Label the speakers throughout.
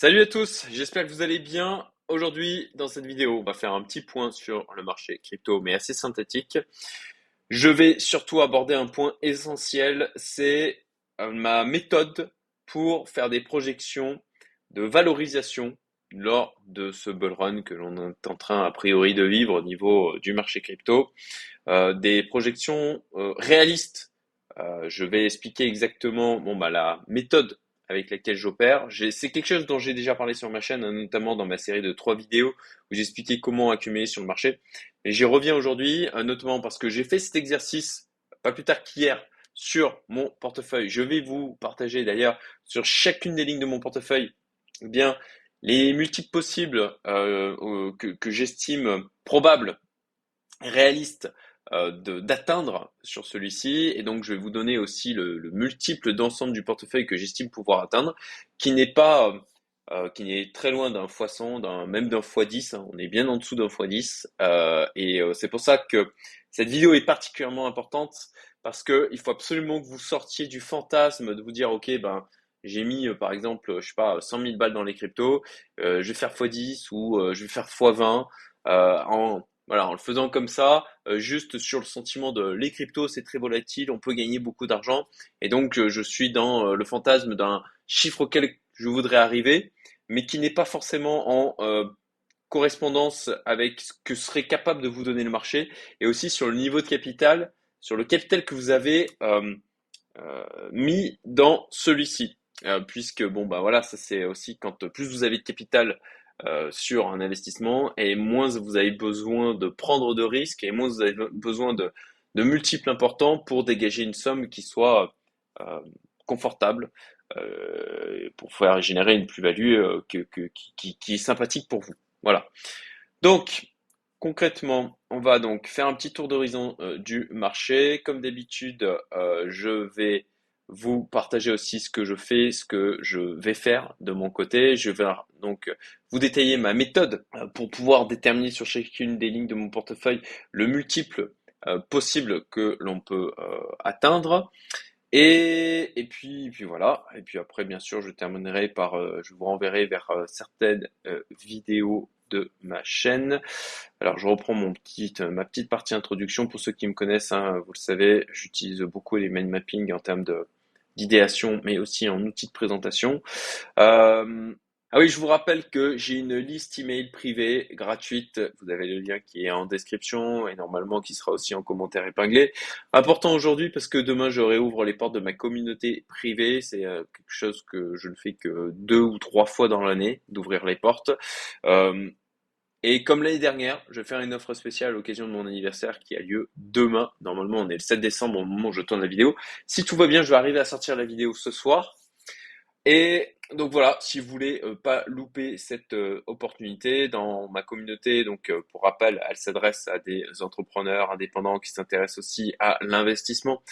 Speaker 1: Salut à tous, j'espère que vous allez bien. Aujourd'hui, dans cette vidéo, on va faire un petit point sur le marché crypto, mais assez synthétique. Je vais surtout aborder un point essentiel, c'est euh, ma méthode pour faire des projections de valorisation lors de ce bull run que l'on est en train a priori de vivre au niveau du marché crypto. Euh, des projections euh, réalistes. je vais expliquer exactement bon, bah, la méthode avec laquelle j'opère. C'est quelque chose dont j'ai déjà parlé sur ma chaîne, notamment dans ma série de trois vidéos où j'expliquais comment accumuler sur le marché. J'y reviens aujourd'hui, euh, notamment parce que j'ai fait cet exercice pas plus tard qu'hier sur mon portefeuille. Je vais vous partager d'ailleurs sur chacune des lignes de mon portefeuille eh bien les multiples possibles euh, que, que j'estime probables, réalistes euh, d'atteindre sur celui-ci. Et donc, je vais vous donner aussi le, le multiple d'ensemble du portefeuille que j'estime pouvoir atteindre, qui n'est pas, euh, euh qui n'est très loin d'un x100, d'un, même d'un x10. Hein. On est bien en dessous d'un x10. Euh, et euh, c'est pour ça que cette vidéo est particulièrement importante parce que il faut absolument que vous sortiez du fantasme de vous dire, OK, ben, j'ai mis par exemple, je sais pas, 100 000 balles dans les cryptos, je vais faire x10 ou je vais faire x20 en voilà, en le faisant comme ça, euh, juste sur le sentiment de les cryptos, c'est très volatile, on peut gagner beaucoup d'argent. Et donc, euh, je suis dans euh, le fantasme d'un chiffre auquel je voudrais arriver, mais qui n'est pas forcément en correspondance avec ce que serait capable de vous donner le marché, et aussi sur le niveau de capital, sur le capital que vous avez mis dans celui-ci. puisque, bon, bah voilà, ça c'est aussi quand plus vous avez de capital, euh, sur un investissement et moins vous avez besoin de prendre de risques et moins vous avez besoin de, multiples importants pour dégager une somme qui soit euh, confortable euh, pour faire générer une plus-value qui, qui, est sympathique pour vous. Voilà. Donc, concrètement, on va donc faire un petit tour d'horizon du marché. Comme d'habitude, je vais vous partager aussi ce que je fais, ce que je vais faire de mon côté. Je vais donc vous détailler ma méthode euh, pour pouvoir déterminer sur chacune des lignes de mon portefeuille le multiple euh, possible que l'on peut euh, atteindre. Et, et, puis, puis voilà. Et puis après, bien sûr, je terminerai par, je vous renverrai vers certaines vidéos de ma chaîne. Alors, je reprends mon ma petite partie introduction. Pour ceux qui me connaissent, hein, vous le savez, j'utilise beaucoup les mind mapping en termes de d'idéation, mais aussi en outil de présentation. Euh, ah oui, je vous rappelle que j'ai une liste email privée gratuite. Vous avez le lien qui est en description et normalement qui sera aussi en commentaire épinglé. Important aujourd'hui parce que demain je réouvre les portes de ma communauté privée. C'est euh, quelque chose que je ne fais que deux ou trois fois dans l'année, d'ouvrir les portes. Euh, et comme l'année dernière, je vais faire une offre spéciale à l'occasion de mon anniversaire qui a lieu demain. Normalement, on est le 7 décembre au moment où je tourne la vidéo. Si tout va bien, je vais arriver à sortir la vidéo ce soir. Et donc voilà, si vous voulez euh, pas louper cette euh, opportunité dans ma communauté, donc euh, pour rappel, elle s'adresse à des entrepreneurs indépendants qui s'intéressent aussi à l'investissement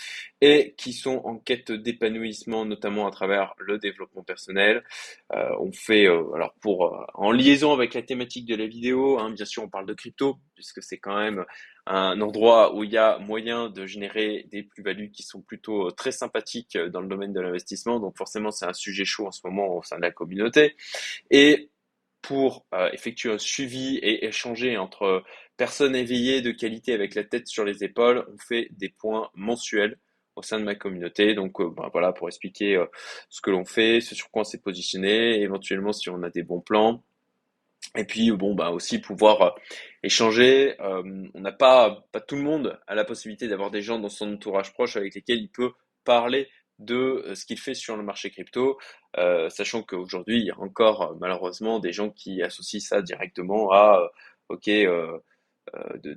Speaker 1: et qui sont en quête d'épanouissement, notamment à travers le développement personnel. on fait, alors pour en liaison avec la thématique de la vidéo, hein, bien sûr, on parle de crypto puisque c'est quand même un endroit où il y a moyen de générer des plus-values qui sont plutôt très sympathiques dans le domaine de l'investissement. Donc forcément, c'est un sujet chaud en ce moment au sein de la communauté. Et pour euh, effectuer un suivi et échanger entre personnes éveillées de qualité avec la tête sur les épaules, on fait des points mensuels au sein de ma communauté. Donc euh, ben, voilà, pour expliquer euh, ce que l'on fait, ce sur quoi on s'est positionné, éventuellement si on a des bons plans. Et puis bon bah aussi pouvoir échanger. on n'a pas pas tout le monde a la possibilité d'avoir des gens dans son entourage proche avec lesquels il peut parler de euh, ce qu'il fait sur le marché crypto, euh, sachant qu'aujourd'hui, il y a encore euh, malheureusement des gens qui associent ça directement à, ok, de,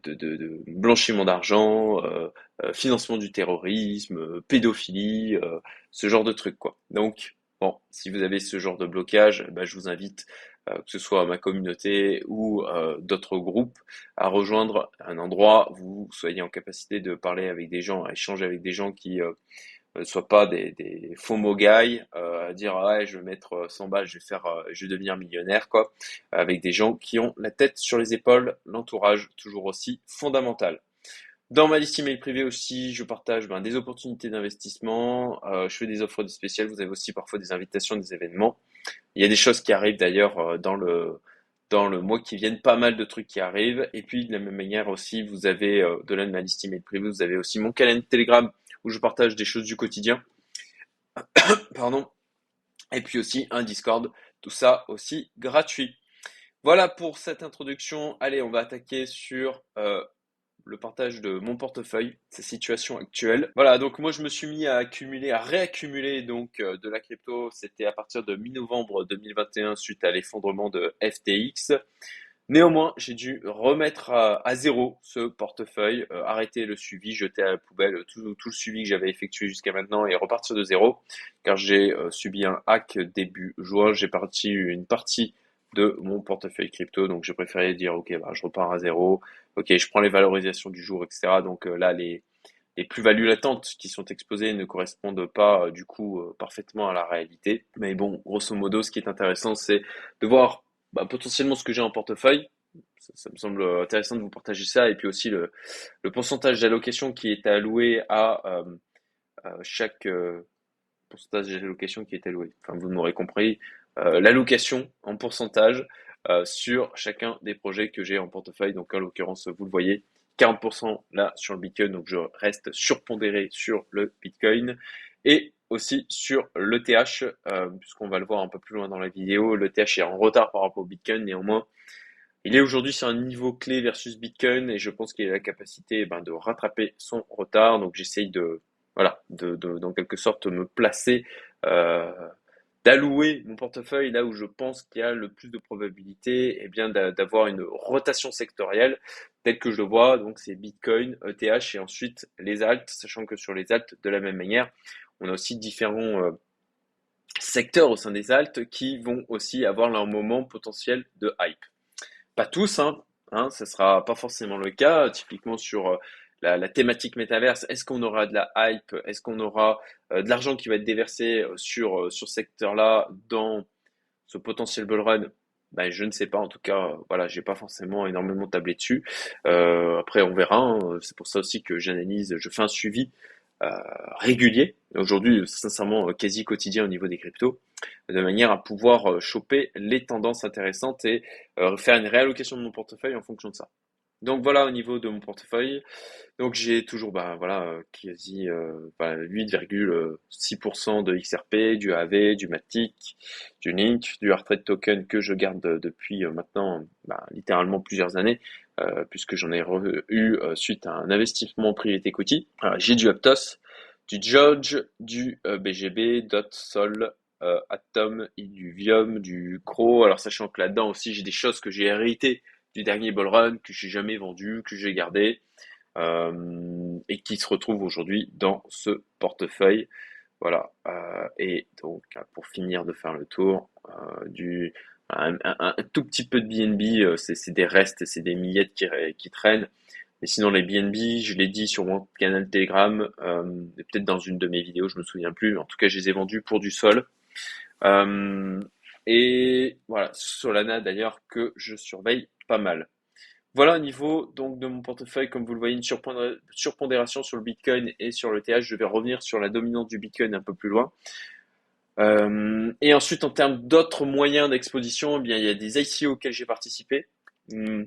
Speaker 1: de, de, blanchiment d'argent, financement du terrorisme, pédophilie, ce genre de trucs, quoi. Donc, bon, si vous avez ce genre de blocage, bah, je vous invite que ce soit ma communauté ou d'autres groupes, à rejoindre un endroit où vous soyez en capacité de parler avec des gens, à échanger avec des gens qui ne euh, soient pas des, faux mogailles euh, à dire ah je vais mettre 100 euh, balles je vais faire devenir millionnaire quoi avec des gens qui ont la tête sur les épaules l'entourage toujours aussi fondamental dans ma liste email privée aussi, je partage ben, des opportunités d'investissement, je fais des offres spéciales, vous avez aussi parfois des invitations, des événements. Il y a des choses qui arrivent d'ailleurs dans le dans le mois qui vient, pas mal de trucs qui arrivent. Et puis de la même manière aussi, vous avez de l'analyse email privé, vous avez aussi mon calendrier Telegram où je partage des choses du quotidien. Pardon. Et puis aussi un Discord, tout ça aussi gratuit. Voilà pour cette introduction. Allez, on va attaquer sur euh, le partage de mon portefeuille, sa situation actuelle. Voilà, donc moi je me suis mis à accumuler, à réaccumuler donc euh, de la crypto. C'était à partir de mi-novembre 2021 suite à l'effondrement de FTX. Néanmoins, j'ai dû remettre à, zéro ce portefeuille, euh, arrêter le suivi, jeter à la poubelle tout, le suivi que j'avais effectué jusqu'à maintenant et repartir de zéro, car j'ai subi un hack début juin. J'ai parti une partie de mon portefeuille crypto. Donc j'ai préféré dire ok bah, je repars à zéro, ok je prends les valorisations du jour, etc. Donc euh, là les, plus-values latentes qui sont exposées ne correspondent pas euh, du coup euh, parfaitement à la réalité. Mais bon, grosso modo, ce qui est intéressant, c'est de voir bah, potentiellement ce que j'ai en portefeuille. Ça, me semble intéressant de vous partager ça. Et puis aussi le, le pourcentage d'allocation qui est alloué à chaque pourcentage d'allocation qui est alloué. Enfin, vous m'aurez compris, l'allocation en pourcentage euh, sur chacun des projets que j'ai en portefeuille. Donc en l'occurrence, vous le voyez, 40% là sur le Bitcoin, donc je reste surpondéré sur le Bitcoin. Et aussi sur l'ETH, euh, puisqu'on va le voir un peu plus loin dans la vidéo, l'ETH est en retard par rapport au Bitcoin, néanmoins, il est aujourd'hui sur un niveau clé versus Bitcoin et je pense qu'il a la capacité eh ben, de rattraper son retard, donc j'essaye de, voilà, de, dans quelque sorte me placer euh, d'allouer mon portefeuille là où je pense qu'il y a le plus de probabilité eh bien d'avoir une rotation sectorielle telle que je le vois. Donc c'est Bitcoin, ETH et ensuite les alts, sachant que sur les alts, de la même manière, on a aussi différents euh, secteurs au sein des alts qui vont aussi avoir leur moment potentiel de hype. Pas tous, hein, hein sera pas forcément le cas. Typiquement sur la, thématique métaverse, est-ce qu'on aura de la hype Est-ce qu'on aura euh, de l'argent qui va être déversé euh, sur, euh, sur ce secteur-là dans ce potentiel bull run? Ben, je ne sais pas, en tout cas, voilà, j'ai pas forcément énormément tablé dessus. après, on verra. Hein. C'est pour ça aussi que j'analyse, je fais un suivi régulier. Aujourd'hui, sincèrement, quasi quotidien au niveau des cryptos, de manière à pouvoir choper les tendances intéressantes et faire une réallocation de mon portefeuille en fonction de ça. Donc voilà au niveau de mon portefeuille. Donc j'ai toujours bah, voilà, quasi euh, 8,6% de XRP, du AV, du Matic, du Link, du Trade Token que je garde depuis euh, maintenant bah, littéralement plusieurs années, euh, puisque j'en ai eu euh, suite à un investissement privé equity. j'ai du Aptos, du Judge, du BGB, Dot, Sol, Atom, Illuvium, du Crow. Alors sachant que là-dedans aussi j'ai des choses que j'ai héritées du dernier bull run que j'ai jamais vendu, que j'ai gardé euh, et qui se retrouve aujourd'hui dans ce portefeuille. Voilà. Euh, et donc pour finir de faire le tour euh, du un, tout petit peu de BNB, c'est des restes, c'est des miettes qui, qui traînent. Mais sinon, les BNB, je l'ai dit sur mon canal Telegram, euh, peut-être dans une de mes vidéos, je me souviens plus. En tout cas, je les ai vendus pour du sol. Euh, et voilà, Solana d'ailleurs que je surveille mal. Voilà au niveau donc de mon portefeuille, comme vous le voyez, une surpondération sur le Bitcoin et sur le TH. Je vais revenir sur la dominance du Bitcoin un peu plus loin. Euh, et ensuite, en termes d'autres moyens d'exposition, eh bien, il y a des ICO auxquels j'ai participé. Hmm,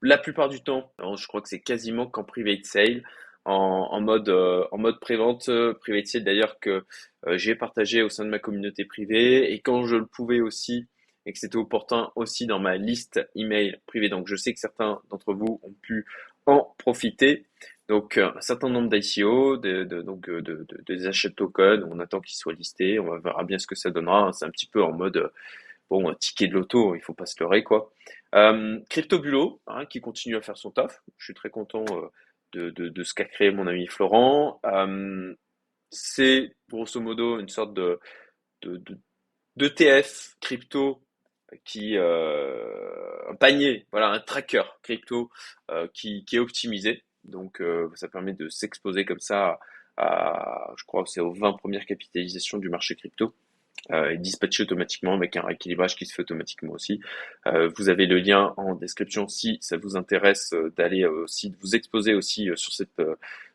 Speaker 1: la plupart du temps, je crois que c'est quasiment qu'en private sale, en, mode euh, en mode prévente, private sale d'ailleurs que euh, j'ai partagé au sein de ma communauté privée et quand je le pouvais aussi que c'était opportun aussi dans ma liste email privée. Donc je sais que certains d'entre vous ont pu en profiter. Donc euh, un certain nombre d'ICO, de, de, donc euh, de, de, des achats de tokens, on attend qu'ils soient listés, on verra bien ce que ça donnera. C'est un petit peu en mode euh, bon un ticket de loto, il faut pas se leurrer quoi. Euh, Cryptobulo, hein, qui continue à faire son taf. Je suis très content de, de, de ce qu'a créé mon ami Florent. c'est grosso modo une sorte de, de, d'ETF crypto qui euh, un panier, voilà, un tracker crypto euh, qui, qui, est optimisé. Donc euh, ça permet de s'exposer comme ça à, je crois que c'est aux 20 premières capitalisations du marché crypto. Et dispatché automatiquement avec un rééquilibrage qui se fait automatiquement aussi. Vous avez le lien en description si ça vous intéresse d'aller aussi de vous exposer aussi sur cette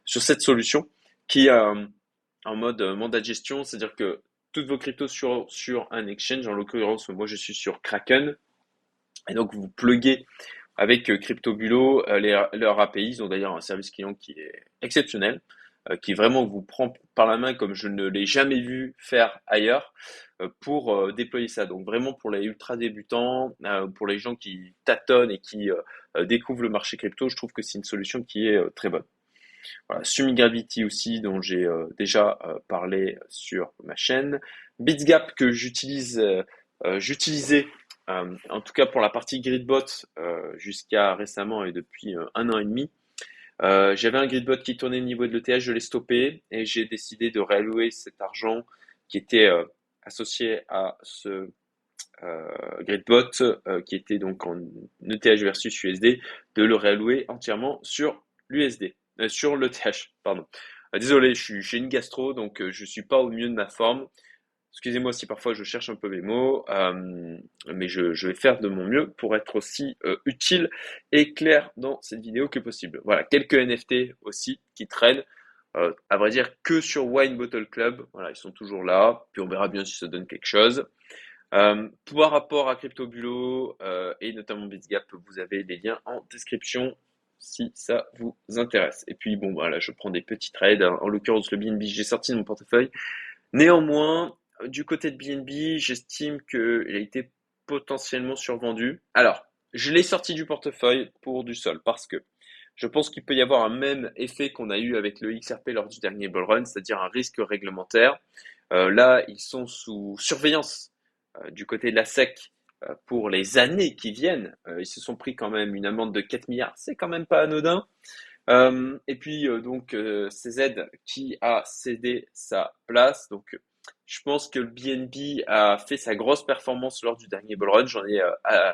Speaker 1: sur cette solution qui est en mode mandat de gestion, c'est-à-dire que toutes vos cryptos sur, sur un exchange. En l'occurrence, moi je suis sur Kraken. Et donc vous pluguez avec euh, CryptoBulo euh, leur API. Ils ont d'ailleurs un service client qui est exceptionnel, euh, qui vraiment vous prend par la main comme je ne l'ai jamais vu faire ailleurs pour déployer ça. Donc vraiment pour les ultra débutants, pour les gens qui tâtonnent et qui découvrent le marché crypto, je trouve que c'est une solution qui est très bonne. Voilà, Sumigravity aussi, dont j'ai déjà parlé sur ma chaîne. BitsGap que j'utilise, j'utilisais euh, en tout cas pour la partie Gridbot euh, jusqu'à récemment et depuis euh, un an et demi. J'avais un Gridbot qui tournait au niveau de l'ETH, je l'ai stoppé et j'ai décidé de réallouer cet argent qui était associé à ce Gridbot qui était donc en ETH versus USD, de le réallouer entièrement sur l'USD, sur l'ETH, pardon. désolé, je suis, j'ai une gastro, donc je suis pas au mieux de ma forme. Excusez-moi si parfois je cherche un peu mes mots, euh, mais je, vais faire de mon mieux pour être aussi euh, utile et clair dans cette vidéo que possible. Voilà, quelques NFT aussi qui traînent, euh, à vrai dire que sur Wine Bottle Club. Voilà, ils sont toujours là, puis on verra bien si ça donne quelque chose. par rapport à CryptoBulo et notamment BitsGap, vous avez les liens en description si ça vous intéresse. Et puis bon, voilà, je prends des petits trades. En l'occurrence, le BNB, j'ai sorti de mon portefeuille. Néanmoins, du côté de BNB, j'estime qu'il a été potentiellement survendu. Alors, je l'ai sorti du portefeuille pour du sol parce que je pense qu'il peut y avoir un même effet qu'on a eu avec le XRP lors du dernier bull run, c'est-à-dire un risque réglementaire. Euh, là, ils sont sous surveillance euh, du côté de la SEC pour les années qui viennent. ils se sont pris quand même une amende de 4 milliards, c'est quand même pas anodin. et puis donc CZ qui a cédé sa place, donc je pense que le BNB a fait sa grosse performance lors du dernier bull run. J'en ai euh,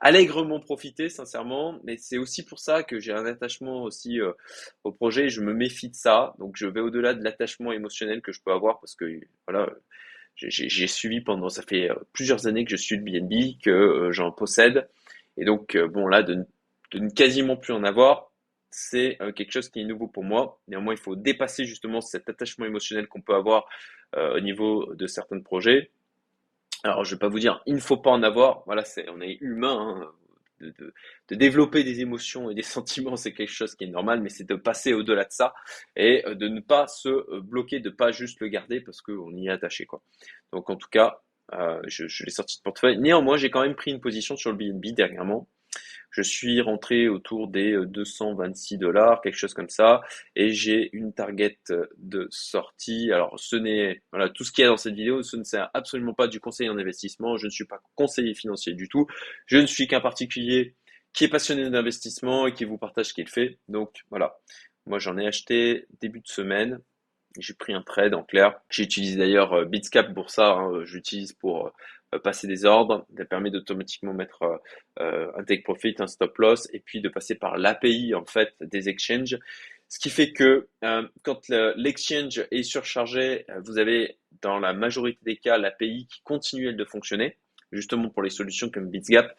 Speaker 1: allègrement profité, sincèrement. Mais c'est aussi pour ça que j'ai un attachement aussi euh, au projet. Je me méfie de ça. Donc, je vais au-delà de l'attachement émotionnel que je peux avoir parce que, voilà, j'ai suivi pendant, ça fait euh, plusieurs années que je suis le BNB, que j'en possède. Et donc, bon, là, de, de ne quasiment plus en avoir, c'est euh, quelque chose qui est nouveau pour moi. Néanmoins, il faut dépasser justement cet attachement émotionnel qu'on peut avoir euh, au niveau de certains projets. Alors, je ne vais pas vous dire, il ne faut pas en avoir. Voilà, c'est, on est humain. Hein. De, développer des émotions et des sentiments, c'est quelque chose qui est normal, mais c'est de passer au-delà de ça et euh, de ne pas se bloquer, de pas juste le garder parce qu'on y est attaché. Quoi. Donc, en tout cas, je, je l'ai sorti de portefeuille. Néanmoins, j'ai quand même pris une position sur le BNB dernièrement je suis rentré autour des 226 euh, dollars, quelque chose comme ça, et j'ai une target de sortie. Alors, ce n'est, voilà, tout ce qu'il y a dans cette vidéo, ce ne sert absolument pas du conseil en investissement. Je ne suis pas conseiller financier du tout. Je ne suis qu'un particulier qui est passionné d'investissement et qui vous partage ce qu'il fait. Donc, voilà. Moi, j'en ai acheté début de semaine. J'ai pris un trade en clair. J'ai utilisé d'ailleurs euh, Bitscap pour ça. Hein. J'utilise pour euh, passer des ordres. Ça permet d'automatiquement mettre euh, un take profit, un stop loss, et puis de passer par l'API en fait des exchanges. Ce qui fait que quand l'exchange est surchargé, vous avez dans la majorité des cas l'API qui continue de fonctionner justement pour les solutions comme BitsGap.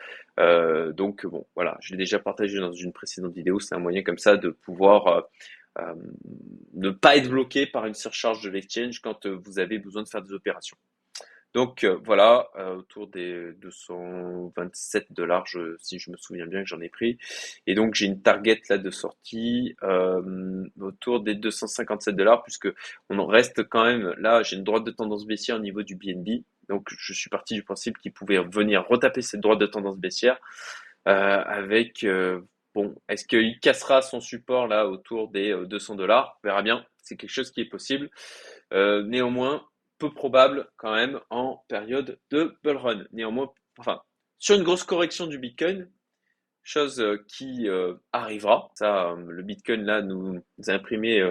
Speaker 1: donc bon, voilà, je l'ai déjà partagé dans une précédente vidéo. C'est un moyen comme ça de pouvoir euh, ne pas être bloqué par une surcharge de l'exchange quand euh, vous avez besoin de faire des opérations. Donc euh, voilà, autour des 227 dollars, si je me souviens bien que j'en ai pris. Et donc j'ai une target là de sortie autour des 257 dollars, puisque on reste quand même là. J'ai une droite de tendance baissière au niveau du BNB. Donc je suis parti du principe qu'il pouvait venir retaper cette droite de tendance baissière avec Bon, est-ce qu'il cassera son support là autour des 200 euh, dollars? On verra bien. C'est quelque chose qui est possible. Euh, néanmoins, peu probable quand même en période de bull run. Néanmoins, enfin, sur une grosse correction du Bitcoin, chose euh, qui arrivera. Ça, le Bitcoin là nous, a imprimé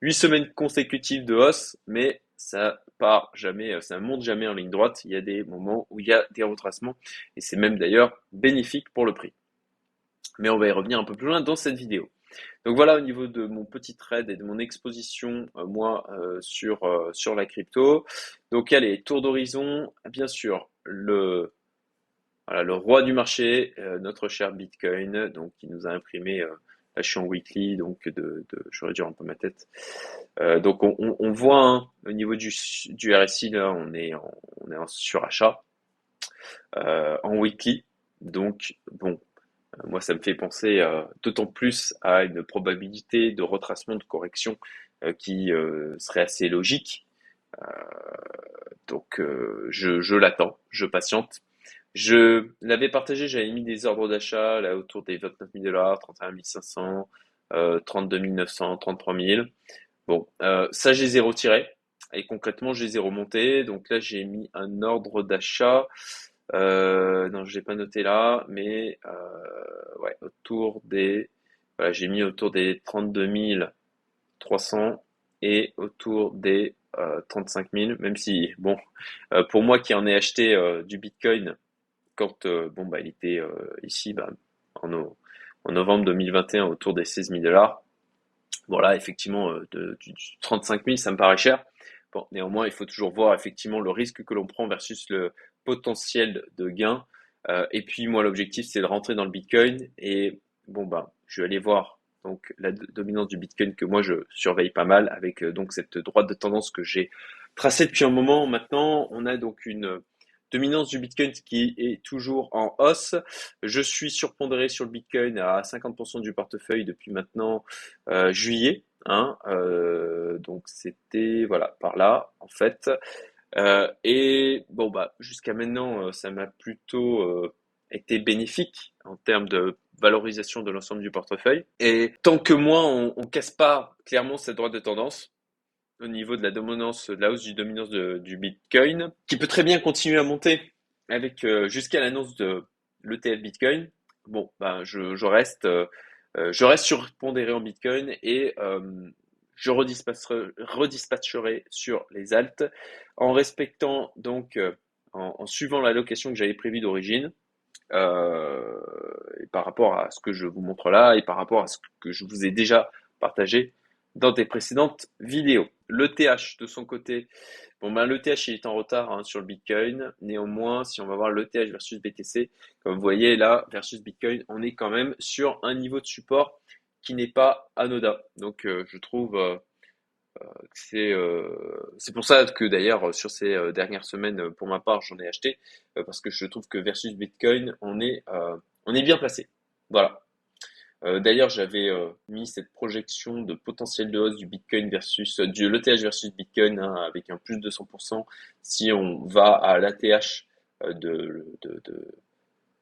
Speaker 1: 8 semaines consécutives de hausse, mais ça part jamais, ça monte jamais en ligne droite. Il y a des moments où il y a des retracements et c'est même d'ailleurs bénéfique pour le prix mais on va y revenir un peu plus loin dans cette vidéo. Donc voilà au niveau de mon petit trade et de mon exposition, euh, moi, euh, sur, euh, sur la crypto. Donc allez, tour d'horizon, bien sûr, le, roi du marché, notre cher Bitcoin, donc qui nous a imprimé Là, je suis en weekly, donc de, de réduire un peu ma tête. Donc, on, voit hein, au niveau du, RSI, là, on est en, en surachat en weekly. Donc, bon, moi, ça me fait penser euh, d'autant plus à une probabilité de retracement de correction euh, qui euh, serait assez logique. donc, je, l'attends, je patiente. Je l'avais partagé, j'avais mis des ordres d'achat là autour des 29 000 dollars, 31 500, euh, 32 900, 33 000. Bon, euh, ça, je les ai retirés. Et concrètement, je les ai remontés. Donc là, j'ai mis un ordre d'achat. Euh, non, je l'ai pas noté là, mais euh, ouais, autour des. Voilà, j'ai mis autour des 32 300 et autour des euh, 35 000, même si, bon, euh, pour moi qui en ai acheté euh, du Bitcoin quand euh, bon bah il était euh, ici bah, en, en, novembre 2021 autour des 16 000 dollars. Voilà, effectivement, euh, de, du, 35 000, ça me paraît cher. Bon, néanmoins, il faut toujours voir effectivement le risque que l'on prend versus le potentiel de gain. Euh, et puis moi, l'objectif, c'est de rentrer dans le Bitcoin. Et bon, bah, je vais aller voir donc la dominance du Bitcoin que moi je surveille pas mal avec donc cette droite de tendance que j'ai tracée depuis un moment. Maintenant, on a donc une Dominance du Bitcoin qui est toujours en hausse. Je suis surpondéré sur le Bitcoin à 50% du portefeuille depuis maintenant euh, juillet. Hein, euh, donc c'était voilà par là en fait. Euh, et bon bah jusqu'à maintenant euh, ça m'a plutôt euh, été bénéfique en termes de valorisation de l'ensemble du portefeuille. Et tant que moi on, on casse pas clairement cette droite de tendance, au niveau de la dominance, de la hausse du dominance du Bitcoin, qui peut très bien continuer à monter avec euh, jusqu'à l'annonce de l'ETF Bitcoin. Bon, ben je, je reste, euh, je reste surpondéré en Bitcoin et euh, je redispatcherai, sur les alts en respectant donc, euh, en, suivant l'allocation que j'avais prévue d'origine. Euh, par rapport à ce que je vous montre là et par rapport à ce que je vous ai déjà partagé dans des précédentes vidéos. L'ETH de son côté, bon ben l'ETH il est en retard hein, sur le Bitcoin. Néanmoins, si on va voir l'ETH versus BTC, comme vous voyez là, versus Bitcoin, on est quand même sur un niveau de support qui n'est pas anodin. Donc euh, je trouve euh, euh c'est euh, c'est pour ça que d'ailleurs sur ces dernières semaines, pour ma part, j'en ai acheté parce que je trouve que versus Bitcoin, on est on est bien placé. Voilà. D'ailleurs, j'avais mis cette projection de potentiel de hausse du Bitcoin versus du l'ETH versus Bitcoin hein, avec un plus de 100% si on va à l'ATH de, de, de,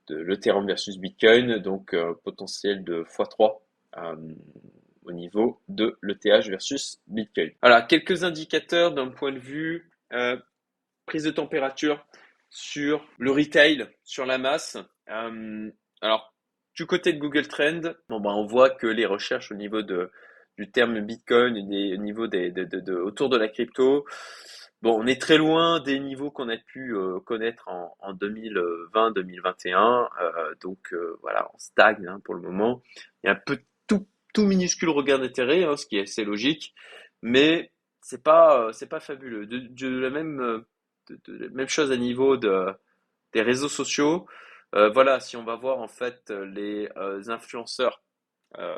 Speaker 1: de l'Ethereum versus Bitcoin, donc potentiel de x3 au niveau de l'ETH versus Bitcoin. Voilà, quelques indicateurs d'un point de vue prise de température sur le retail, sur la masse. alors, du côté de Google Trend, bon, ben, on voit que les recherches au niveau de, du terme Bitcoin et au niveau des, de, de, de, autour de la crypto, bon, on est très loin des niveaux qu'on a pu euh, connaître en, en 2020-2021. Euh, donc euh, voilà, on stagne hein, pour le moment. Il y a un peu tout, minuscule regard d'intérêt, hein, ce qui est assez logique, mais c'est pas c'est pas fabuleux. De, de la même chose à niveau de des réseaux sociaux. Euh, voilà, si on va voir en fait les euh, influenceurs euh,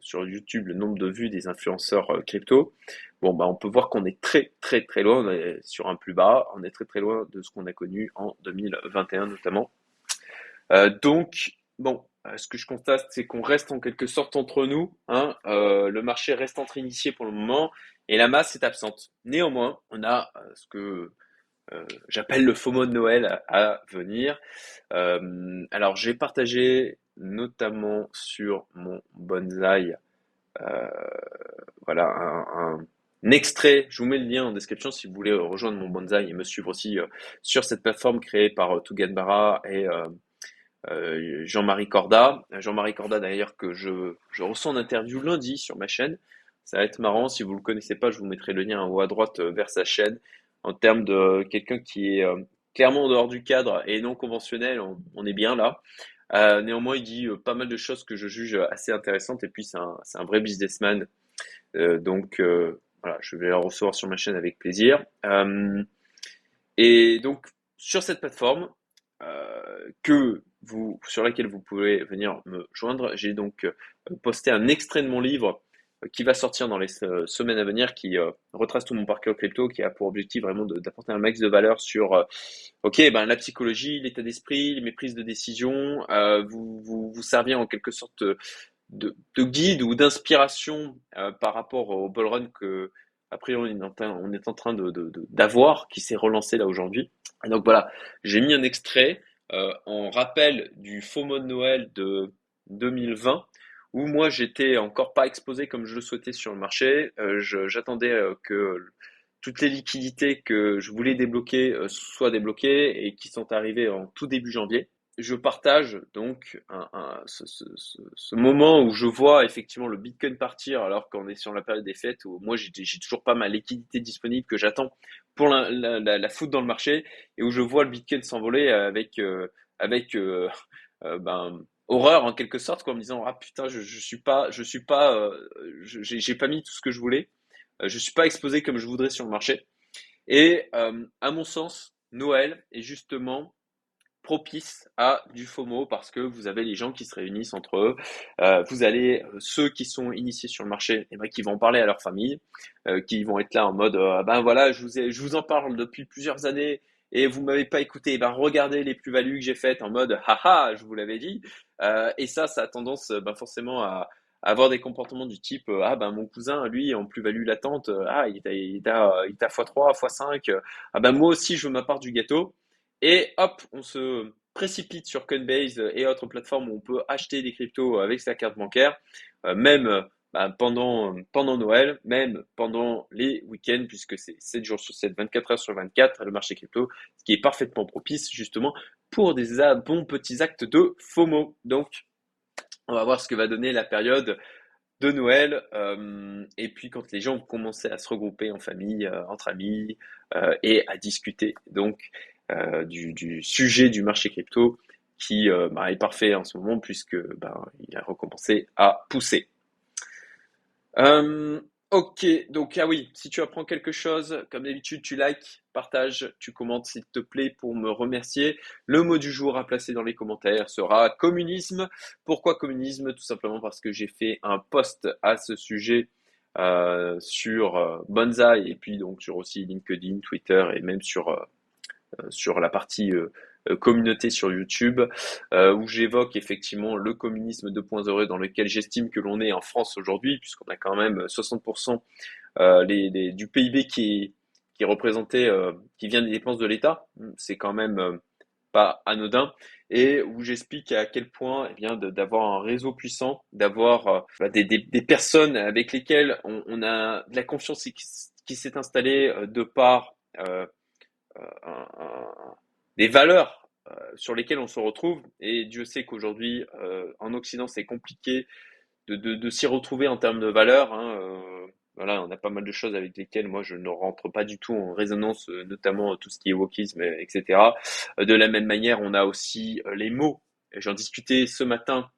Speaker 1: sur YouTube, le nombre de vues des influenceurs crypto, bon bah on peut voir qu'on est très très très loin, on est sur un plus bas, on est très très loin de ce qu'on a connu en 2021 notamment. donc bon, ce que je constate, c'est qu'on reste en quelque sorte entre nous. Hein, euh, le marché reste entre initiés pour le moment et la masse est absente. Néanmoins, on a ce que euh, j'appelle le FOMO de Noël à, venir. Euh, alors j'ai partagé notamment sur mon bonsaï, euh, voilà un, extrait. Je vous mets le lien en description si vous voulez rejoindre mon bonsaï et me suivre aussi sur cette plateforme créée par Barra et Jean-Marie Corda. Jean-Marie Corda d'ailleurs que je, je reçois en interview lundi sur ma chaîne. Ça va être marrant. Si vous le connaissez pas, je vous mettrai le lien en haut à droite vers sa chaîne en termes de quelqu'un qui est euh, clairement en dehors du cadre et non conventionnel, on, est bien là. Euh, néanmoins, il dit euh, pas mal de choses que je juge assez intéressantes et puis c'est un, un, vrai businessman. Euh, donc euh, voilà, je vais la recevoir sur ma chaîne avec plaisir. et donc sur cette plateforme, que sur laquelle vous pouvez venir me joindre. J'ai donc posté un extrait de mon livre qui va sortir dans les semaines à venir, qui retrace tout mon parcours crypto, qui a pour objectif vraiment d'apporter un max de valeur sur, ok, ben la psychologie, l'état d'esprit, mes prises de décision, vous, vous vous servir en quelque sorte de, guide ou d'inspiration par rapport au bull run que a priori on est en train de d'avoir, qui s'est relancé là aujourd'hui. Donc voilà, j'ai mis un extrait en rappel du faux mode Noël de 2020 où moi j'étais encore pas exposé comme je le souhaitais sur le marché. Euh, j'attendais euh, que toutes les liquidités que je voulais débloquer euh, soient débloquées et qui sont arrivées en tout début janvier. Je partage donc un, ce, ce, ce, moment où je vois effectivement le Bitcoin partir alors qu'on est sur la période des fêtes où moi j'ai toujours pas ma liquidité disponible que j'attends pour la, la, la, la foutre dans le marché et où je vois le Bitcoin s'envoler avec avec ben, horreur en quelque sorte, quoi, en me disant ah putain je, je suis pas je suis pas euh, j'ai pas mis tout ce que je voulais, euh, je suis pas exposé comme je voudrais sur le marché. Et euh, à mon sens, Noël est justement propice à du FOMO parce que vous avez les gens qui se réunissent entre eux, vous allez ceux qui sont initiés sur le marché, eh ben, qui vont parler à leur famille, qui vont être là en mode ah ben voilà je vous je vous en parle depuis plusieurs années et vous m'avez pas écouté, ben regardez les plus-values que j'ai faites en mode haha, je vous l'avais dit. Euh, et ça, ça a tendance ben, forcément à, avoir des comportements du type euh, ah ben mon cousin lui en plus-value latente euh, ah il est il à il x3 x5 ah ben moi aussi je veux ma part du gâteau et hop on se précipite sur Coinbase et autres plateformes où on peut acheter des cryptos avec sa carte bancaire même bah, pendant, pendant Noël, même pendant les week-ends, puisque c'est 7 jours sur 7, 24 heures sur 24, le marché crypto, ce qui est parfaitement propice justement pour des bons petits actes de FOMO. Donc, on va voir ce que va donner la période de Noël, euh, et puis quand les gens vont commencer à se regrouper en famille, euh, entre amis, euh, et à discuter donc du, du, sujet du marché crypto qui bah, est parfait en ce moment puisque bah, il a recommencé à pousser. Euh, ok, donc ah oui, si tu apprends quelque chose, comme d'habitude, tu likes, partages, tu commentes s'il te plaît pour me remercier. Le mot du jour à placer dans les commentaires sera communisme. Pourquoi communisme? Tout simplement parce que j'ai fait un post à ce sujet euh, sur euh, Bonsai et puis donc sur aussi LinkedIn, Twitter et même sur, euh, sur la partie euh, communauté sur YouTube euh, où j'évoque effectivement le communisme 2.0 dans lequel j'estime que l'on est en France aujourd'hui puisqu'on a quand même 60% euh, du PIB qui qui représenté qui vient des dépenses de l'État. C'est quand même pas anodin. Et où j'explique à quel point eh bien d'avoir un réseau puissant d'avoir bah, des, des, personnes avec lesquelles on, on, a de la confiance qui, qui s'est installée de par euh, des valeurs euh, sur lesquelles on se retrouve. Et Dieu sait qu'aujourd'hui, euh, en Occident, c'est compliqué de, de, s'y retrouver en termes de valeurs. Hein, voilà, on a pas mal de choses avec lesquelles moi je ne rentre pas du tout en résonance, notamment tout ce qui est wokisme, etc. De la même manière, on a aussi les mots. J'en discutais ce matin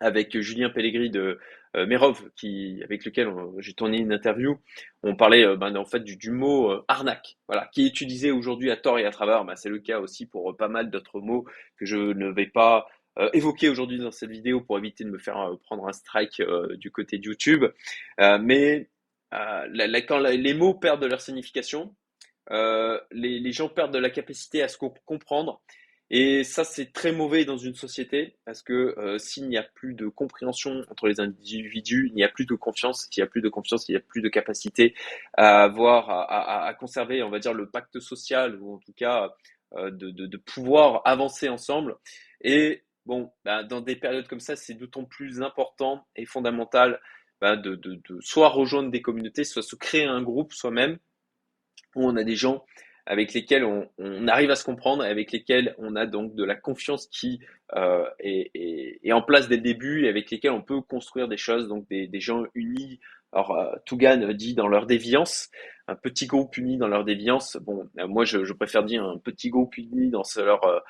Speaker 1: avec Julien Pellegrini de euh, Merov, qui, avec lequel j'ai tourné une interview, on parlait euh, ben, en fait du, mot euh, arnaque, voilà, qui est utilisé aujourd'hui à tort et à travers. Ben, c'est le cas aussi pour pas mal d'autres mots que je ne vais pas évoquer aujourd'hui dans cette vidéo pour éviter de me faire prendre un strike du côté de YouTube. mais quand les mots perdent de leur signification, les, gens perdent de la capacité à se comprendre et ça, c'est très mauvais dans une société parce que euh, s'il n'y a plus de compréhension entre les individus, il n'y a plus de confiance. S'il n'y a plus de confiance, il n'y a plus de capacité à avoir, à, conserver, on va dire, le pacte social ou en tout cas euh, de, pouvoir avancer ensemble. Et bon, bah, dans des périodes comme ça, c'est d'autant plus important et fondamental bah, de, de, soit rejoindre des communautés, soit se créer un groupe soi-même où on a des gens avec lesquels on, on, arrive à se comprendre, avec lesquels on a donc de la confiance qui euh, est, est, est, en place dès le début et avec lesquels on peut construire des choses, donc des, des gens unis. Alors, euh, Tougan dit dans leur déviance, un petit groupe uni dans leur déviance. Bon, euh, moi, je, je, préfère dire un petit groupe uni dans leur, euh,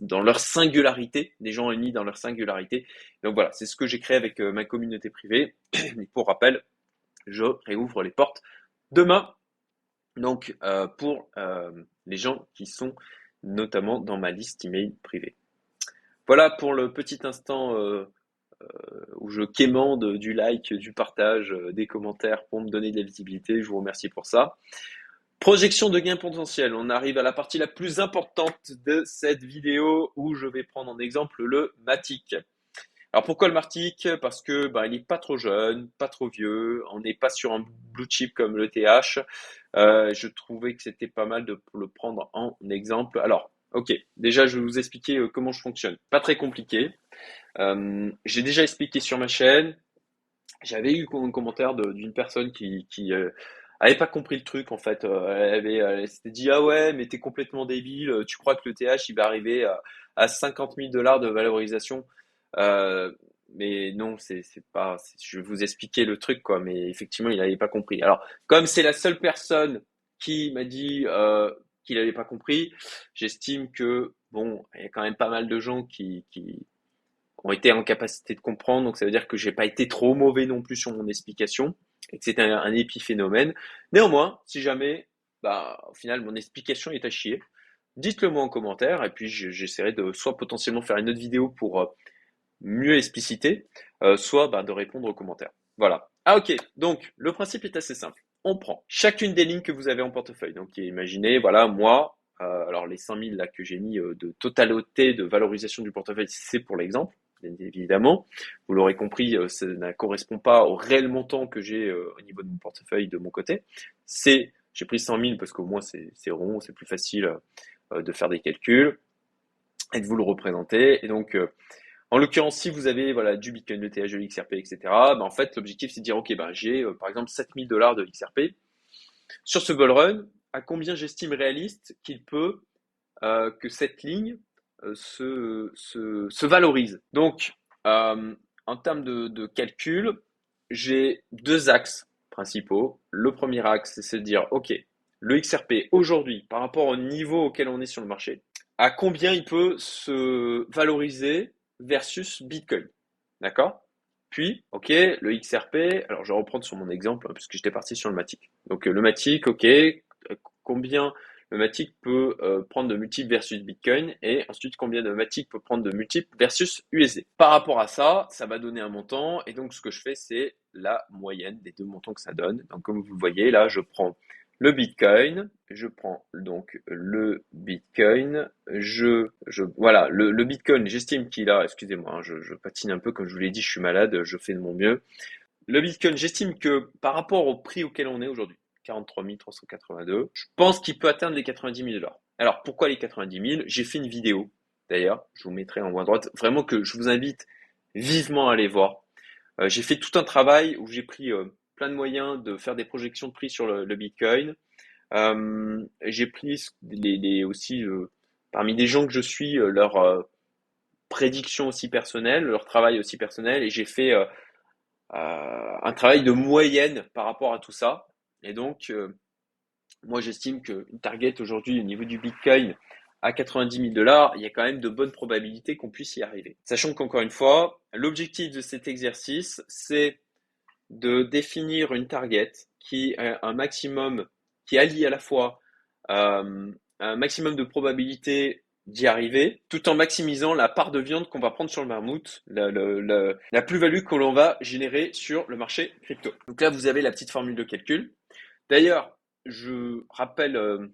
Speaker 1: dans, leur singularité, des gens unis dans leur singularité. Donc voilà, c'est ce que j'ai créé avec ma communauté privée. Et pour rappel, je réouvre les portes demain donc, euh, pour euh, les gens qui sont notamment dans ma liste email privée. Voilà pour le petit instant euh, où je quémande du like, du partage, des commentaires pour me donner de la visibilité. Je vous remercie pour ça. Projection de gain potentiel. On arrive à la partie la plus importante de cette vidéo où je vais prendre en exemple le Matic. Alors pourquoi le Matic Parce que bah, n'est pas trop jeune, pas trop vieux, on n'est pas sur un blue chip comme le TH. Euh, je trouvais que c'était pas mal de le prendre en exemple. Alors, ok, déjà je vais vous expliquer comment je fonctionne. Pas très compliqué. Euh, j'ai déjà expliqué sur ma chaîne. J'avais eu un commentaire d'une personne qui, qui euh, avait pas compris le truc en fait. Euh, elle avait, s'était dit ah ouais mais t'es complètement débile. Tu crois que le TH il va arriver à, à 50 000 dollars de valorisation? Euh, mais non, c'est c'est pas. Je vais vous expliquer le truc quoi. Mais effectivement, il n'avait pas compris. Alors comme c'est la seule personne qui m'a dit euh, qu'il n'avait pas compris, j'estime que bon, il y a quand même pas mal de gens qui, qui ont été en capacité de comprendre. Donc ça veut dire que j'ai pas été trop mauvais non plus sur mon explication et que c'était un, épiphénomène. Néanmoins, si jamais, bah, au final, mon explication est à chier, dites-le moi en commentaire et puis j'essaierai de soit potentiellement faire une autre vidéo pour euh, mieux expliciter, euh, soit bah, de répondre aux commentaires. Voilà. Ah ok, donc le principe est assez simple. On prend chacune des lignes que vous avez en portefeuille. Donc imaginez, voilà, moi, euh, alors les 5000 là que j'ai mis de totalité de valorisation du portefeuille, c'est pour l'exemple bien évidemment. Vous l'aurez compris, euh, ça ne correspond pas au réel montant que j'ai euh, au niveau de mon portefeuille de mon côté. C'est, j'ai pris 100 000 parce qu'au moins c'est rond, c'est plus facile euh, de faire des calculs et de vous le représenter. Et donc, en l'occurrence, si vous avez voilà du Bitcoin, de TH, de XRP, etc., ben, en fait, l'objectif c'est de dire, ok, ben j'ai par exemple 7000 dollars de XRP. Sur ce bull run, à combien j'estime réaliste qu'il peut que cette ligne euh, se, se, se, valorise? Donc, euh, en termes de, de calcul, j'ai deux axes principaux. Le premier axe, c'est de dire, OK, le XRP aujourd'hui, par rapport au niveau auquel on est sur le marché, à combien il peut se valoriser versus Bitcoin. D'accord? Puis, OK, le XRP, alors je vais reprendre sur mon exemple, hein, puisque j'étais parti sur le Matic. Donc le Matic, OK, combien le Matic peut euh, prendre de multiples versus Bitcoin et ensuite combien de Matic peut prendre de multiples versus USD. Par rapport à ça, ça va donner un montant et donc ce que je fais c'est la moyenne des deux montants que ça donne. Donc comme vous voyez là, je prends le Bitcoin, je prends donc le Bitcoin, je, je voilà, le, Bitcoin, j'estime qu'il a, excusez-moi, hein, je, je patine un peu, comme je vous l'ai dit, je suis malade, je fais de mon mieux. Le Bitcoin, j'estime que par rapport au prix auquel on est aujourd'hui, 43 382. Je pense qu'il peut atteindre les 90 000 dollars. Alors pourquoi les 90 000 J'ai fait une vidéo, d'ailleurs, je vous mettrai en haut à droite, vraiment que je vous invite vivement à aller voir. Euh, j'ai fait tout un travail où j'ai pris euh, plein de moyens de faire des projections de prix sur le, Bitcoin. Euh, j'ai pris les, aussi parmi des gens que je suis leurs prédictions aussi personnelles, leur travail aussi personnel, et j'ai fait un travail de moyenne par rapport à tout ça. Et donc, euh, moi, j'estime qu'une target aujourd'hui au niveau du Bitcoin à 90 000 dollars, il y a quand même de bonnes probabilités qu'on puisse y arriver. Sachant qu'encore une fois, l'objectif de cet exercice, c'est de définir une target qui est un maximum, qui allie à la fois euh, un maximum de probabilité d'y arriver, tout en maximisant la part de viande qu'on va prendre sur le marmout, la, la plus-value que l'on va générer sur le marché crypto. Donc là, vous avez la petite formule de calcul. D'ailleurs, je rappelle, euh,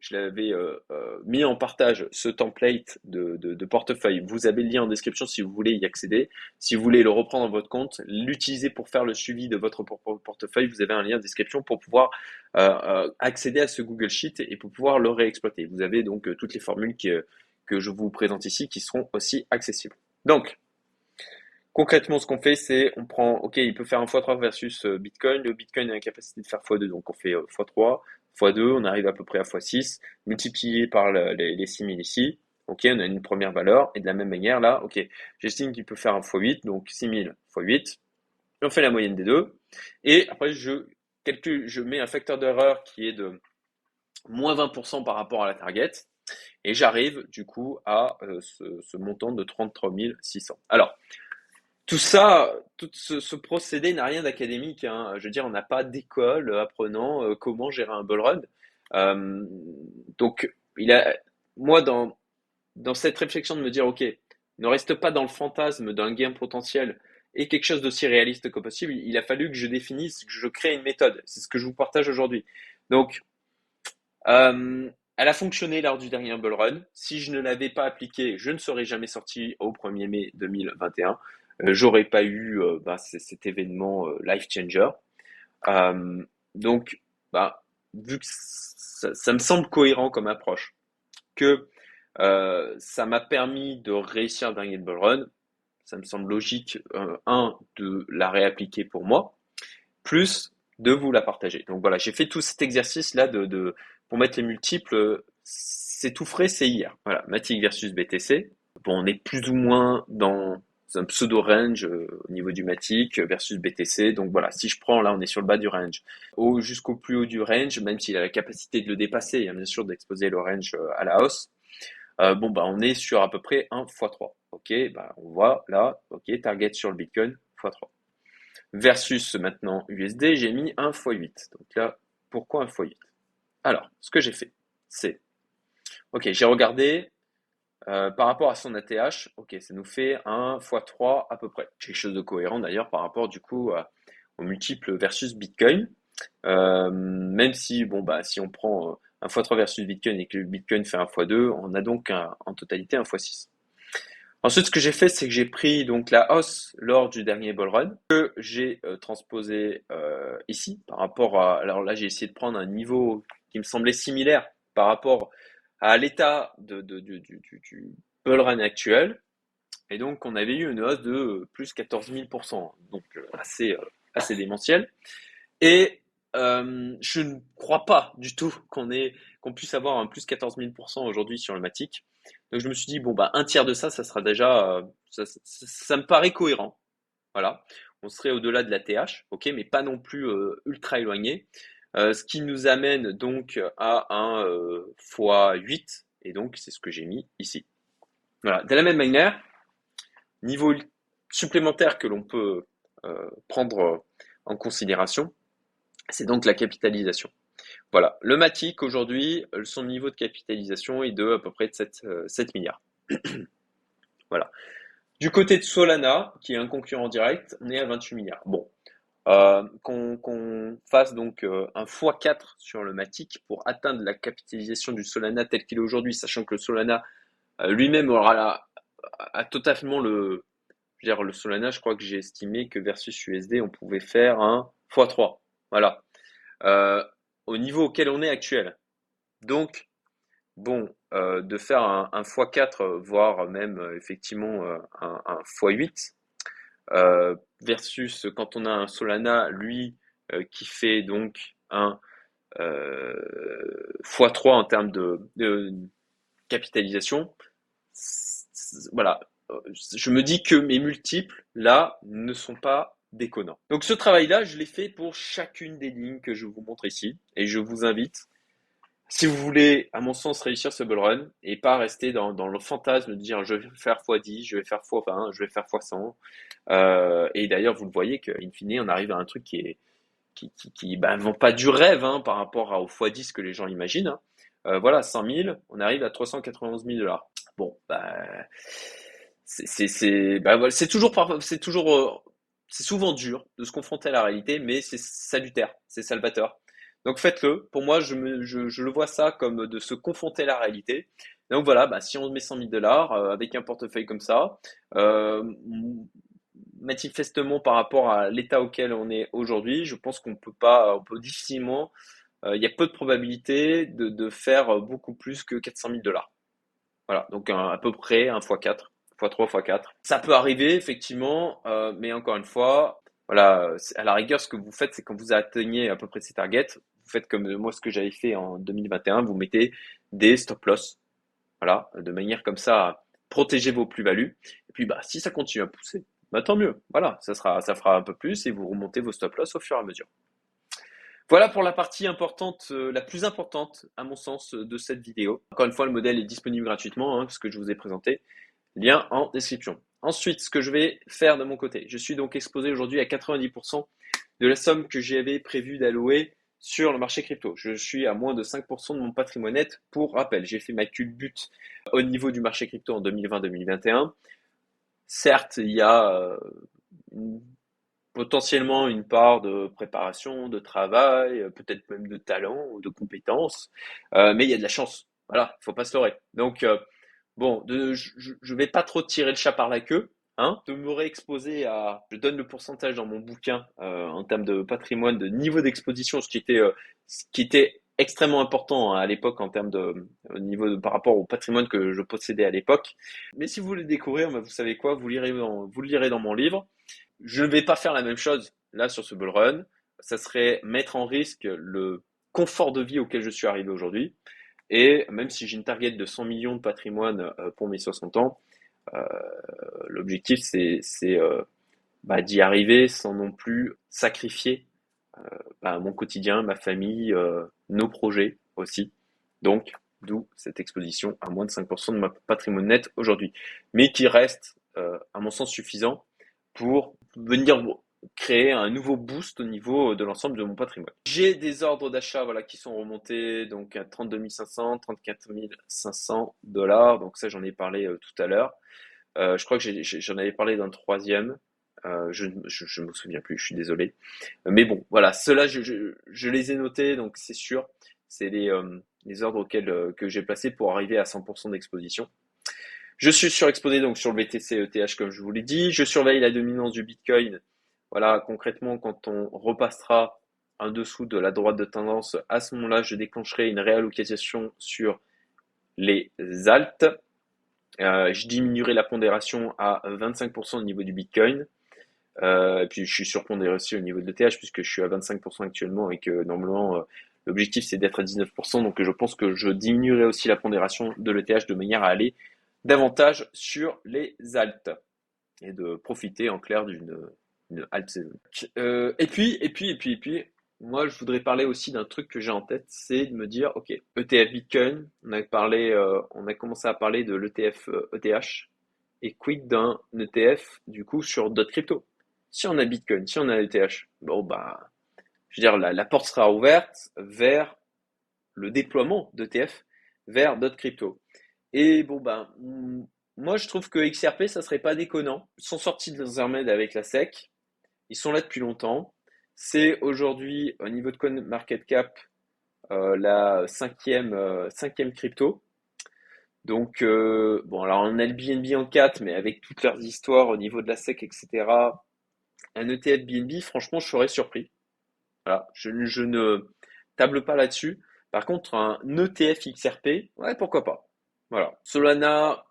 Speaker 1: je l'avais euh, euh, mis en partage ce template de, portefeuille. Vous avez le lien en description si vous voulez y accéder. Si vous voulez le reprendre dans votre compte, l'utiliser pour faire le suivi de votre portefeuille, vous avez un lien en description pour pouvoir accéder à ce Google Sheet et pour pouvoir le réexploiter. Vous avez donc toutes les formules que je vous présente ici qui seront aussi accessibles. Donc, Concrètement, ce qu'on fait, c'est on prend, ok, il peut faire un x3 versus euh, Bitcoin. Le Bitcoin a la capacité de faire x2, donc on fait x3, euh, x2, on arrive à peu près à x6, multiplié par les, les 6000 ici. Ok, on a une première valeur. Et de la même manière, là, ok, j'estime qu'il peut faire un x8, donc 6000 x 8. On fait la moyenne des deux. Et après, je calcule, je mets un facteur d'erreur qui est de moins 20% par rapport à la target. Et j'arrive du coup à euh, ce, ce, montant de 33 600. Alors, tout ça, tout ce, procédé n'a rien d'académique. Hein. Je veux dire, on n'a pas d'école apprenant euh, comment gérer un bull run. Euh, donc, il a, moi, dans, cette réflexion de me dire, OK, ne reste pas dans le fantasme d'un gain potentiel et quelque chose d'aussi réaliste que possible, il a fallu que je définisse, que je crée une méthode. C'est ce que je vous partage aujourd'hui. Donc, euh, elle a fonctionné lors du dernier Bull Run. Si je ne l'avais pas appliquée, je ne serais jamais sorti au 1er mai 2021. Euh, j'aurais pas eu euh, bah, cet événement euh, life changer. donc, bah, vu que ça, me semble cohérent comme approche, que ça m'a permis de réussir le dernier Bull Run, ça me semble logique, un, de la réappliquer pour moi, plus de vous la partager. Donc voilà, j'ai fait tout cet exercice-là de, de, pour mettre les multiples, c'est tout frais, c'est hier. Voilà, Matic versus BTC. Bon, on est plus ou moins dans un pseudo range euh, au niveau du Matic versus BTC. Donc voilà, si je prends là, on est sur le bas du range, au jusqu'au plus haut du range, même s'il a la capacité de le dépasser, a bien sûr d'exposer le range euh, à la hausse. Euh, bon bah on est sur à peu près 1 x 3. Ok, bah on voit là, ok, target sur le Bitcoin x 3. Versus maintenant USD, j'ai mis 1 x 8. Donc là, pourquoi 1 x 8 Alors, ce que j'ai fait, c'est, ok, j'ai regardé euh, par rapport à son ATH, ok, ça nous fait 1 x 3 à peu près. Quelque chose de cohérent d'ailleurs par rapport du coup au multiple versus Bitcoin. Euh, même si, bon, bah, si on prend 1 x 3 versus Bitcoin et que le Bitcoin fait 1 x 2, on a donc en totalité 1 x 6. Ensuite, ce que j'ai fait, c'est que j'ai pris donc la hausse lors du dernier bull run que j'ai euh, transposé ici par rapport à. Alors là, j'ai essayé de prendre un niveau qui me semblait similaire par rapport à l'état du, du, bull run actuel. Et donc, on avait eu une hausse de plus 14 000%, donc euh, assez, euh, assez démentiel. Et euh, je ne crois pas du tout qu'on puisse avoir un plus 14 000% aujourd'hui sur le Matic. Donc je me suis dit, bon, bah, un tiers de ça, ça sera déjà, ça, ça, me paraît cohérent. Voilà. On serait au-delà de la TH, ok, mais pas non plus ultra éloigné. Euh, ce qui nous amène donc à un euh, x8, et donc c'est ce que j'ai mis ici. Voilà. De la même manière, niveau supplémentaire que l'on peut euh, prendre en considération, c'est donc la capitalisation. Voilà, le Matic aujourd'hui, son niveau de capitalisation est de à peu près de 7, 7 milliards. voilà. Du côté de Solana, qui est un concurrent direct, on est à 28 milliards. Bon, euh, qu'on fasse donc euh, un x4 sur le Matic pour atteindre la capitalisation du Solana tel qu'il est aujourd'hui, sachant que le Solana euh, lui-même aura totalement le, dire, le Solana, je crois que j'ai estimé que versus USD, on pouvait faire un x3. Voilà. au niveau auquel on est actuel. Donc, bon, de faire un, un x4, voire même effectivement un, un x8, euh, versus quand on a un Solana, lui, euh, qui fait donc un euh, x3 en termes de, capitalisation. Voilà, je me dis que mes multiples, là, ne sont pas déconnants. Donc ce travail-là, je l'ai fait pour chacune des lignes que je vous montre ici. Et je vous invite si vous voulez, à mon sens, réussir ce bull run et pas rester dans, dans le fantasme de dire je vais faire x10, je vais faire x20, je vais faire x100. Euh, et d'ailleurs, vous le voyez qu'in fine, on arrive à un truc qui est qui, qui, ben, vont pas du rêve hein, par rapport au x10 que les gens imaginent. Hein. Euh, voilà, 100 000, on arrive à 391 000 dollars. Bon, bah, c'est bah, voilà, toujours, c'est toujours, euh, c'est souvent dur de se confronter à la réalité, mais c'est salutaire, c'est salvateur. Donc faites-le. Pour moi, je, le vois ça comme de se confronter à la réalité. Donc voilà, bah, si on met 100 000 dollars euh, avec un portefeuille comme ça, euh, manifestement par rapport à l'état auquel on est aujourd'hui, je pense qu'on peut pas, on peut difficilement, euh, il y a peu de probabilité de, faire beaucoup plus que 400 000 dollars. Voilà, donc à peu près un x4, x3, x4. Ça peut arriver effectivement, mais encore une fois, voilà, à la rigueur, ce que vous faites, c'est quand vous atteignez à peu près ces targets, vous faites comme moi ce que j'avais fait en 2021, vous mettez des stop loss. Voilà, de manière comme ça à protéger vos plus-values. Et puis bah si ça continue à pousser, bah tant mieux. Voilà, ça sera ça fera un peu plus et vous remontez vos stop loss au fur et à mesure. Voilà pour la partie importante, euh, la plus importante à mon sens de cette vidéo. Encore une fois, le modèle est disponible gratuitement, hein, ce que je vous ai présenté. Lien en description. Ensuite, ce que je vais faire de mon côté, je suis donc exposé aujourd'hui à 90% de la somme que j'avais prévu d'allouer sur le marché crypto. Je suis à moins de 5% de mon patrimoine net. Pour rappel, j'ai fait ma culbute au niveau du marché crypto en 2020-2021. certes, il y a potentiellement une part de préparation, de travail, peut-être même de talent ou de compétences, mais il y a de la chance. Voilà, faut pas se leurrer. Donc, bon, je ne vais pas trop tirer le chat par la queue. Hein, de me réexposer à, je donne le pourcentage dans mon bouquin en termes de patrimoine, de niveau d'exposition, ce qui était, était extrêmement important hein, à l'époque en termes de niveau par rapport au patrimoine que je possédais à l'époque. Mais si vous voulez découvrir, bah, vous savez quoi, vous lirez vous le lirez dans mon livre. Je ne vais pas faire la même chose là sur ce bull run. Ça serait mettre en risque le confort de vie auquel je suis arrivé aujourd'hui. Et même si j'ai une target de 100 millions de patrimoine euh, pour mes 60 ans, euh, l'objectif c'est euh, bah, d'y arriver sans non plus sacrifier bah, mon quotidien, ma famille, nos projets aussi. Donc, d'où cette exposition à moins de 5% de ma patrimoine net aujourd'hui. Mais qui reste, à mon sens, suffisant pour venir créer un nouveau boost au niveau de l'ensemble de mon patrimoine. J'ai des ordres d'achat voilà, qui sont remontés donc à 32 500, 34 500 dollars. Donc ça, j'en ai parlé euh, tout à l'heure. Euh, je crois que j'en avais parlé dans le troisième. Euh, je ne me souviens plus, je suis désolé. Mais bon, voilà, ceux-là, je, je, les ai notés, donc c'est sûr. C'est les, les ordres auxquels que j'ai placés pour arriver à 100% d'exposition. Je suis surexposé donc sur le BTC ETH comme je vous l'ai dit. Je surveille la dominance du Bitcoin. Voilà, concrètement, quand on repassera en dessous de la droite de tendance, à ce moment-là, je déclencherai une réallocation sur les altes. Euh, je diminuerai la pondération à 25% au niveau du Bitcoin. Euh, et puis je suis surpondéré aussi au niveau de l'ETH puisque je suis à 25% actuellement et que normalement euh, l'objectif c'est d'être à 19%. Donc je pense que je diminuerai aussi la pondération de l'ETH de manière à aller davantage sur les altes et de profiter en clair d'une Euh, et puis, et puis, et puis, et puis, moi, je voudrais parler aussi d'un truc que j'ai en tête, c'est de me dire, ok, ETF Bitcoin, on a parlé, euh, on a commencé à parler de l'ETF ETH, e et quid d'un ETF, du coup, sur d'autres crypto. Si on a Bitcoin, si on a ETH, bon, bah, je veux dire, la, porte sera ouverte vers le déploiement d'ETF vers d'autres cryptos. Et bon, ben, moi, je trouve que XRP, ça serait pas déconnant. Ils sont sortis de Zermed avec la SEC. Ils sont là depuis longtemps. C'est aujourd'hui, au niveau de Coin Market Cap, euh, la cinquième, euh, cinquième crypto. Donc, euh, bon, alors on a le BNB en 4, mais avec toutes leurs histoires au niveau de la SEC, etc., un ETF BNB, franchement, je serais surpris. Voilà, je, je ne table pas là-dessus. Par contre, un ETF XRP, ouais, pourquoi pas. Voilà. Solana,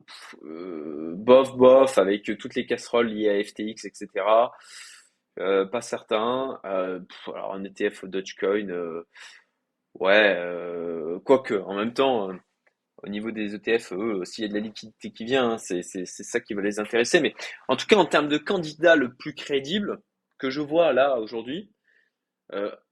Speaker 1: euh, bof, bof, avec toutes les casseroles liées à FTX, etc. Euh, pas certain. Euh, alors un ETF Dogecoin, ouais, quoique, en même temps, au niveau des ETF, s'il y a de la liquidité qui vient, hein, c'est ça qui va les intéresser. Mais en tout cas, en termes de candidat le plus crédible que je vois là aujourd'hui,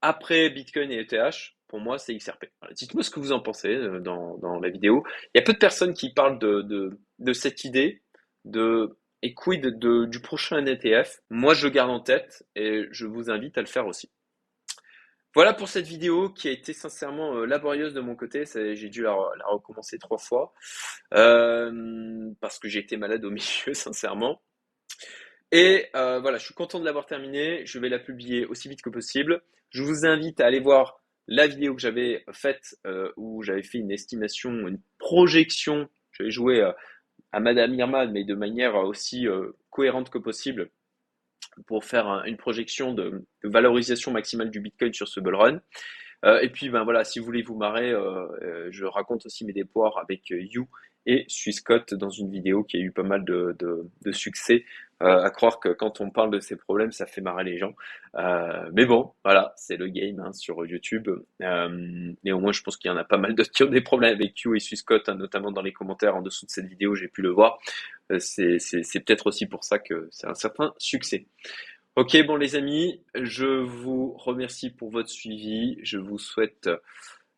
Speaker 1: après Bitcoin et ETH, pour moi, c'est XRP. Dites-moi ce que vous en pensez euh, dans, dans, la vidéo. Il y a peu de personnes qui parlent de, de, de cette idée de et quid du prochain ETF. Moi, je le garde en tête et je vous invite à le faire aussi. Voilà pour cette vidéo qui a été sincèrement euh, laborieuse de mon côté. J'ai dû la, recommencer trois fois euh, parce que j'ai été malade au milieu, sincèrement. Et euh, voilà, je suis content de l'avoir terminé. Je vais la publier aussi vite que possible. Je vous invite à aller voir la vidéo que j'avais faite où j'avais fait une estimation, une projection, j'avais joué à Madame Irma, mais de manière aussi euh, cohérente que possible pour faire une projection de, valorisation maximale du Bitcoin sur ce bull run. et puis ben voilà, si vous voulez vous marrer, je raconte aussi mes déboires avec You et Swissquote dans une vidéo qui a eu pas mal de succès euh, à croire que quand on parle de ces problèmes, ça fait marrer les gens. Euh, mais bon, voilà, c'est le game hein, sur YouTube. Euh, et au moins, je pense qu'il y en a pas mal d'autres qui ont des problèmes avec Q et Scott, hein, notamment dans les commentaires en dessous de cette vidéo, j'ai pu le voir. Euh, c'est peut-être aussi pour ça que c'est un certain succès. Ok, bon les amis, je vous remercie pour votre suivi. Je vous souhaite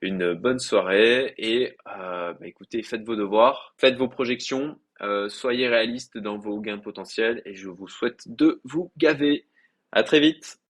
Speaker 1: une bonne soirée et euh, bah, écoutez, faites vos devoirs, faites vos projections, euh, soyez réalistes dans vos gains potentiels et je vous souhaite de vous gaver. À très vite.